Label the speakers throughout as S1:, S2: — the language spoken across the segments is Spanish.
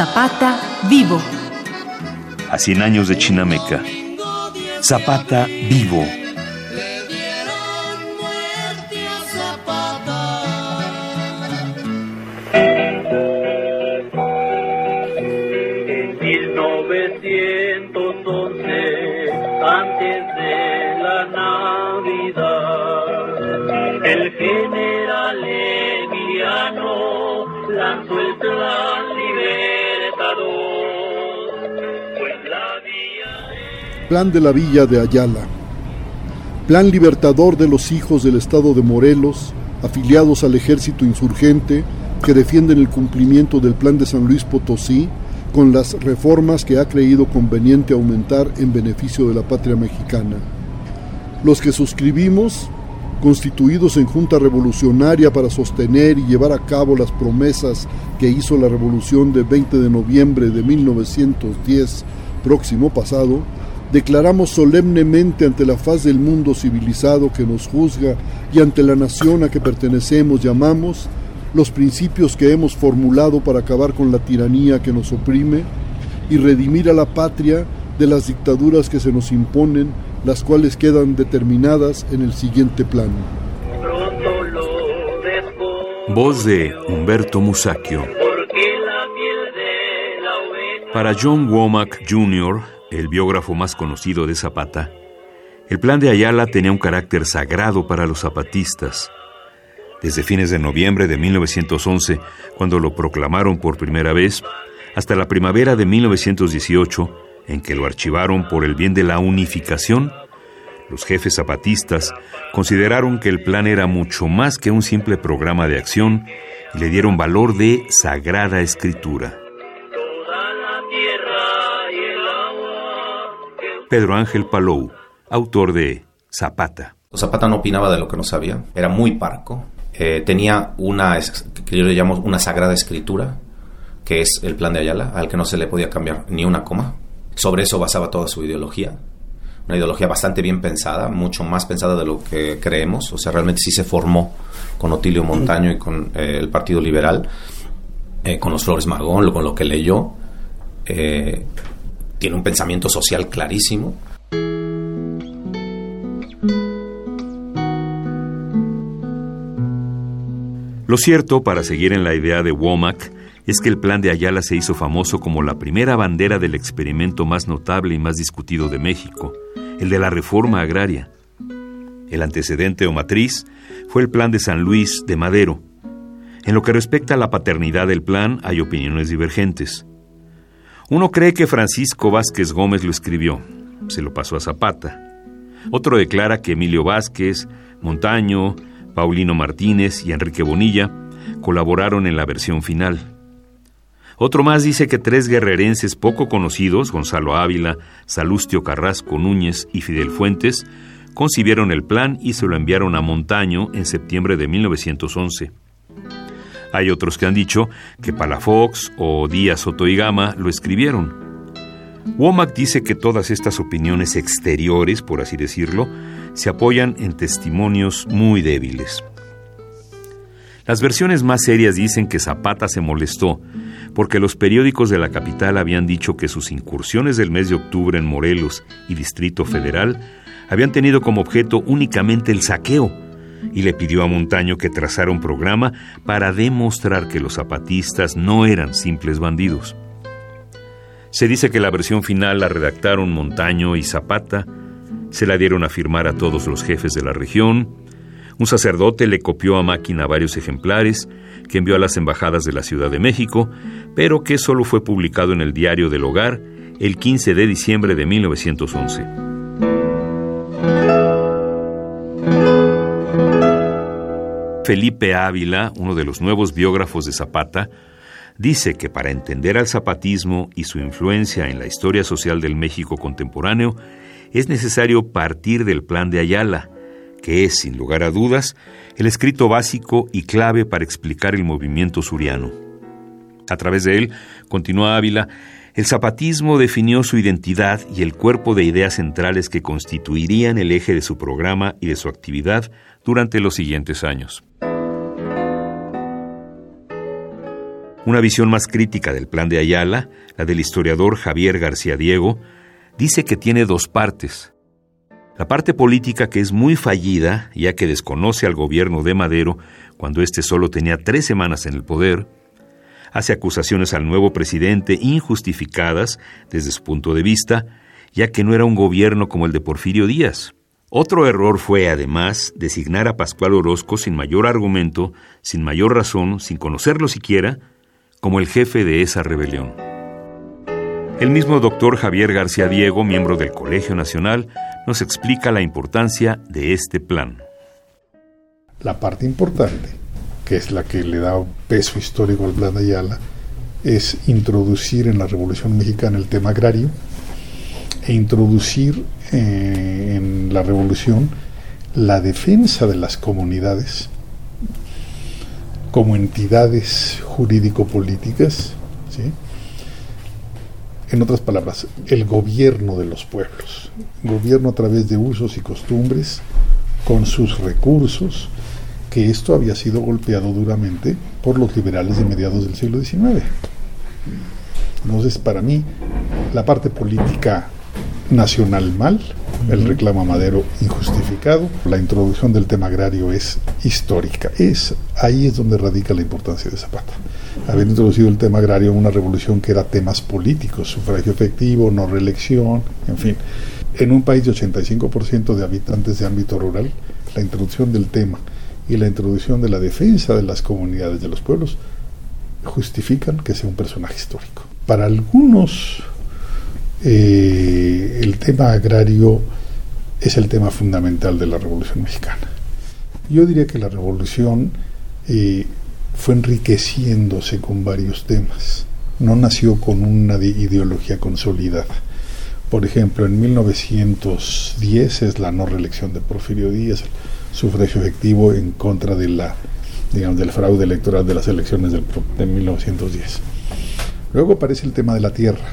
S1: Zapata vivo.
S2: A 100 años de Chinameca. Zapata vivo.
S3: En 1900 Plan
S4: de la Villa de Ayala. Plan libertador de los hijos del Estado de Morelos, afiliados al ejército insurgente, que defienden el cumplimiento del Plan de San Luis Potosí, con las reformas que ha creído conveniente aumentar en beneficio de la patria mexicana. Los que suscribimos, constituidos en Junta Revolucionaria para sostener y llevar a cabo las promesas que hizo la Revolución de 20 de noviembre de 1910, próximo pasado, declaramos solemnemente ante la faz del mundo civilizado que nos juzga y ante la nación a que pertenecemos llamamos los principios que hemos formulado para acabar con la tiranía que nos oprime y redimir a la patria de las dictaduras que se nos imponen, las cuales quedan determinadas en el siguiente plano.
S2: Voz de Humberto Musacchio. Para John Womack Jr., el biógrafo más conocido de Zapata, el plan de Ayala tenía un carácter sagrado para los zapatistas desde fines de noviembre de 1911, cuando lo proclamaron por primera vez, hasta la primavera de 1918, en que lo archivaron por el bien de la unificación, los jefes zapatistas consideraron que el plan era mucho más que un simple programa de acción y le dieron valor de sagrada escritura. Pedro Ángel Palou, autor de Zapata.
S5: Zapata no opinaba de lo que no sabía, era muy parco, eh, tenía una, que yo le llamo una sagrada escritura, que es el plan de Ayala, al que no se le podía cambiar ni una coma. Sobre eso basaba toda su ideología. Una ideología bastante bien pensada, mucho más pensada de lo que creemos. O sea, realmente sí se formó con Otilio Montaño y con eh, el Partido Liberal, eh, con los Flores Magón, con lo que leyó. Tiene un pensamiento social clarísimo
S2: Lo cierto, para seguir en la idea de Womack, es que el plan de Ayala se hizo famoso como la primera bandera del experimento más notable y más discutido de México, el de la reforma agraria. El antecedente o matriz fue el plan de San Luis de Madero. En lo que respecta a la paternidad del plan, hay opiniones divergentes. Uno cree que Francisco Vázquez Gómez lo escribió, se lo pasó a Zapata. Otro declara que Emilio Vázquez, Montaño, Paulino Martínez y Enrique Bonilla colaboraron en la versión final. Otro más dice que tres guerrerenses poco conocidos, Gonzalo Ávila, Salustio Carrasco Núñez y Fidel Fuentes, concibieron el plan y se lo enviaron a Montaño en septiembre de 1911. Hay otros que han dicho que Palafox o Díaz Soto y Gama lo escribieron. Womack dice que todas estas opiniones exteriores, por así decirlo, se apoyan en testimonios muy débiles. Las versiones más serias dicen que Zapata se molestó porque los periódicos de la capital habían dicho que sus incursiones del mes de octubre en Morelos y Distrito Federal habían tenido como objeto únicamente el saqueo y le pidió a Montaño que trazara un programa para demostrar que los zapatistas no eran simples bandidos. Se dice que la versión final la redactaron Montaño y Zapata, se la dieron a firmar a todos los jefes de la región, un sacerdote le copió a máquina varios ejemplares que envió a las embajadas de la Ciudad de México, pero que solo fue publicado en el Diario del Hogar el 15 de diciembre de 1911. Felipe Ávila, uno de los nuevos biógrafos de Zapata, dice que para entender al zapatismo y su influencia en la historia social del México contemporáneo, es necesario partir del plan de Ayala, que es, sin lugar a dudas, el escrito básico y clave para explicar el movimiento suriano. A través de él, continúa Ávila, el zapatismo definió su identidad y el cuerpo de ideas centrales que constituirían el eje de su programa y de su actividad durante los siguientes años. Una visión más crítica del plan de Ayala, la del historiador Javier García Diego, dice que tiene dos partes. La parte política que es muy fallida, ya que desconoce al gobierno de Madero cuando éste solo tenía tres semanas en el poder, hace acusaciones al nuevo presidente injustificadas desde su punto de vista, ya que no era un gobierno como el de Porfirio Díaz. Otro error fue, además, designar a Pascual Orozco sin mayor argumento, sin mayor razón, sin conocerlo siquiera, como el jefe de esa rebelión. El mismo doctor Javier García Diego, miembro del Colegio Nacional, nos explica la importancia de este plan.
S1: La parte importante, que es la que le da peso histórico al plan de Ayala, es introducir en la Revolución Mexicana el tema agrario e introducir eh, en la Revolución la defensa de las comunidades como entidades jurídico-políticas, en otras palabras, el gobierno de los pueblos, gobierno a través de usos y costumbres, con sus recursos, que esto había sido golpeado duramente por los liberales de mediados del siglo XIX. Entonces, para mí, la parte política nacional mal, el reclamo a Madero injustificado, la introducción del tema agrario es histórica. Es, ahí es donde radica la importancia de Zapata. Haber introducido el tema agrario en una revolución que era temas políticos, sufragio efectivo, no reelección, en fin. En un país de 85% de habitantes de ámbito rural, la introducción del tema y la introducción de la defensa de las comunidades de los pueblos justifican que sea un personaje histórico. Para algunos eh, el tema agrario es el tema fundamental de la Revolución Mexicana. Yo diría que la Revolución eh, fue enriqueciéndose con varios temas, no nació con una ideología consolidada. Por ejemplo, en 1910 es la no reelección de Porfirio Díaz, sufragio efectivo en contra de la, digamos, del fraude electoral de las elecciones del, de 1910. Luego aparece el tema de la tierra,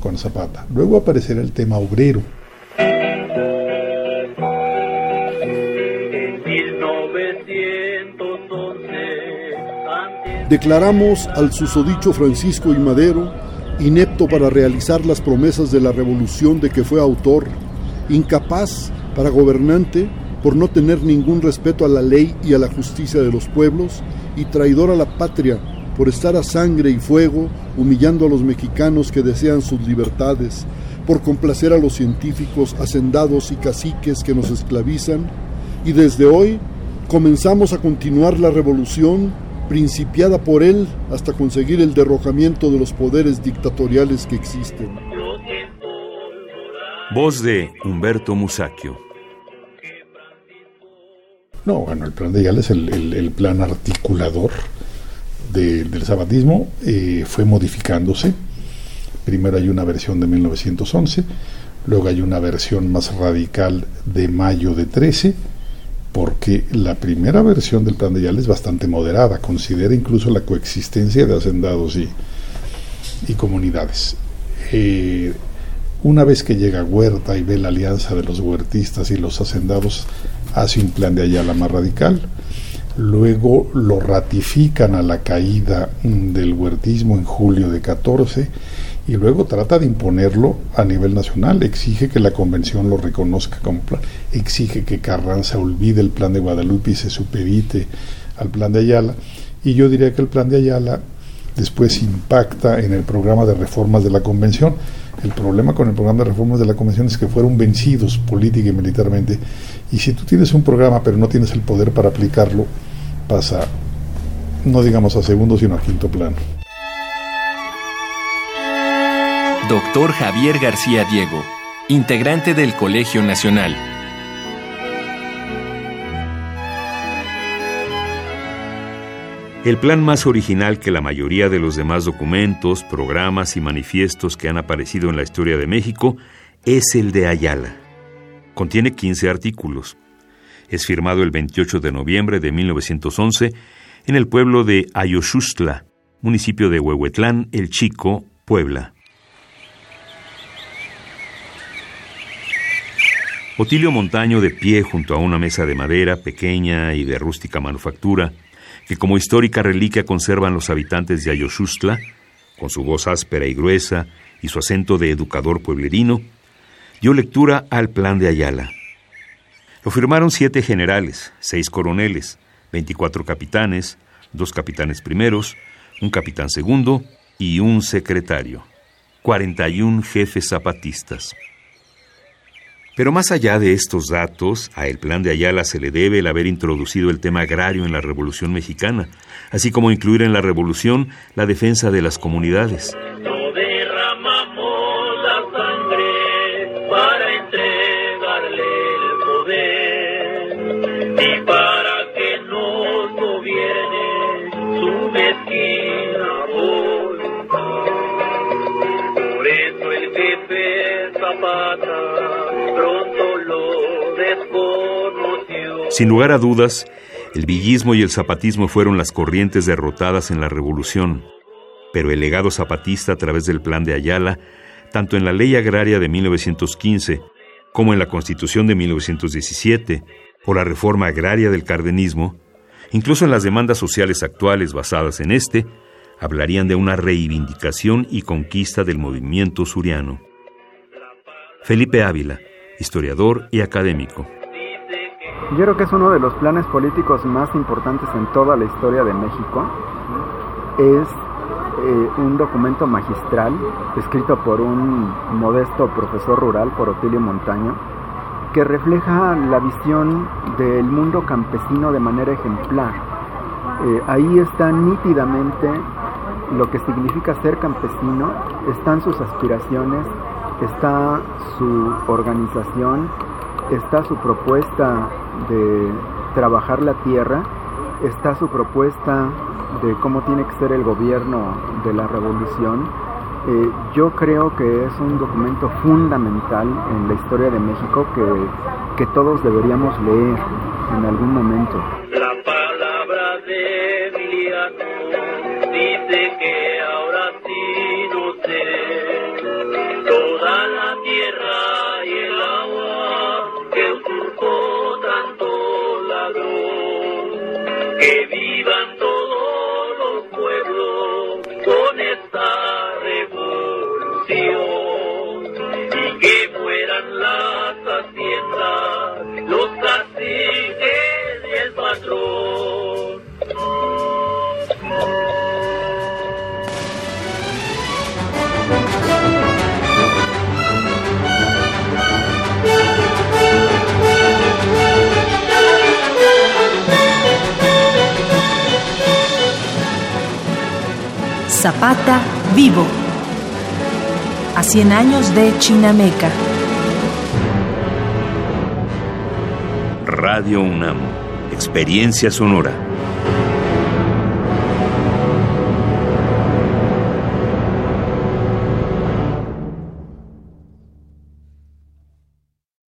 S1: con Zapata. Luego aparecerá el tema obrero.
S4: Declaramos al susodicho Francisco y Madero inepto para realizar las promesas de la revolución de que fue autor, incapaz para gobernante por no tener ningún respeto a la ley y a la justicia de los pueblos, y traidor a la patria por estar a sangre y fuego humillando a los mexicanos que desean sus libertades, por complacer a los científicos, hacendados y caciques que nos esclavizan, y desde hoy comenzamos a continuar la revolución principiada por él hasta conseguir el derrocamiento de los poderes dictatoriales que existen.
S2: Voz de Humberto Musacchio.
S1: No, bueno, el plan de Ayala es el plan articulador del zapatismo eh, fue modificándose. Primero hay una versión de 1911, luego hay una versión más radical de mayo de 13, porque la primera versión del plan de Yale es bastante moderada, considera incluso la coexistencia de hacendados y, y comunidades. Eh, una vez que llega Huerta y ve la alianza de los huertistas y los hacendados, hace un plan de Ayala más radical. Luego lo ratifican a la caída mm, del huertismo en julio de 14 y luego trata de imponerlo a nivel nacional, exige que la convención lo reconozca como plan, exige que Carranza olvide el plan de Guadalupe y se supedite al plan de Ayala. Y yo diría que el plan de Ayala después impacta en el programa de reformas de la convención. El problema con el programa de reformas de la convención es que fueron vencidos política y militarmente y si tú tienes un programa pero no tienes el poder para aplicarlo, pasa, no digamos a segundo, sino a quinto plano.
S6: Doctor Javier García Diego, integrante del Colegio Nacional.
S2: El plan más original que la mayoría de los demás documentos, programas y manifiestos que han aparecido en la historia de México es el de Ayala. Contiene 15 artículos. Es firmado el 28 de noviembre de 1911 en el pueblo de Ayoshustla, municipio de Huehuetlán, El Chico, Puebla. Otilio Montaño, de pie junto a una mesa de madera pequeña y de rústica manufactura, que como histórica reliquia conservan los habitantes de Ayoshustla, con su voz áspera y gruesa y su acento de educador pueblerino, dio lectura al Plan de Ayala. Lo firmaron siete generales, seis coroneles, veinticuatro capitanes, dos capitanes primeros, un capitán segundo y un secretario, 41 jefes zapatistas. Pero más allá de estos datos, a el plan de Ayala se le debe el haber introducido el tema agrario en la Revolución Mexicana, así como incluir en la Revolución la defensa de las comunidades.
S3: Zapata
S2: Sin lugar a dudas, el villismo y el zapatismo fueron las corrientes derrotadas en la Revolución, pero el legado zapatista a través del Plan de Ayala, tanto en la Ley Agraria de 1915 como en la Constitución de 1917 o la reforma agraria del cardenismo, incluso en las demandas sociales actuales basadas en este, hablarían de una reivindicación y conquista del movimiento suriano. Felipe Ávila, historiador y académico.
S7: Yo creo que es uno de los planes políticos más importantes en toda la historia de México. Es eh, un documento magistral escrito por un modesto profesor rural, por Otilio Montaño, que refleja la visión del mundo campesino de manera ejemplar. Eh, ahí está nítidamente lo que significa ser campesino, están sus aspiraciones, está su organización, está su propuesta de trabajar la tierra, está su propuesta de cómo tiene que ser el gobierno de la revolución. Eh, yo creo que es un documento fundamental en la historia de México que, que todos deberíamos leer en algún momento.
S8: Zapata vivo. A 100 años de Chinameca.
S2: Radio UNAM, experiencia sonora.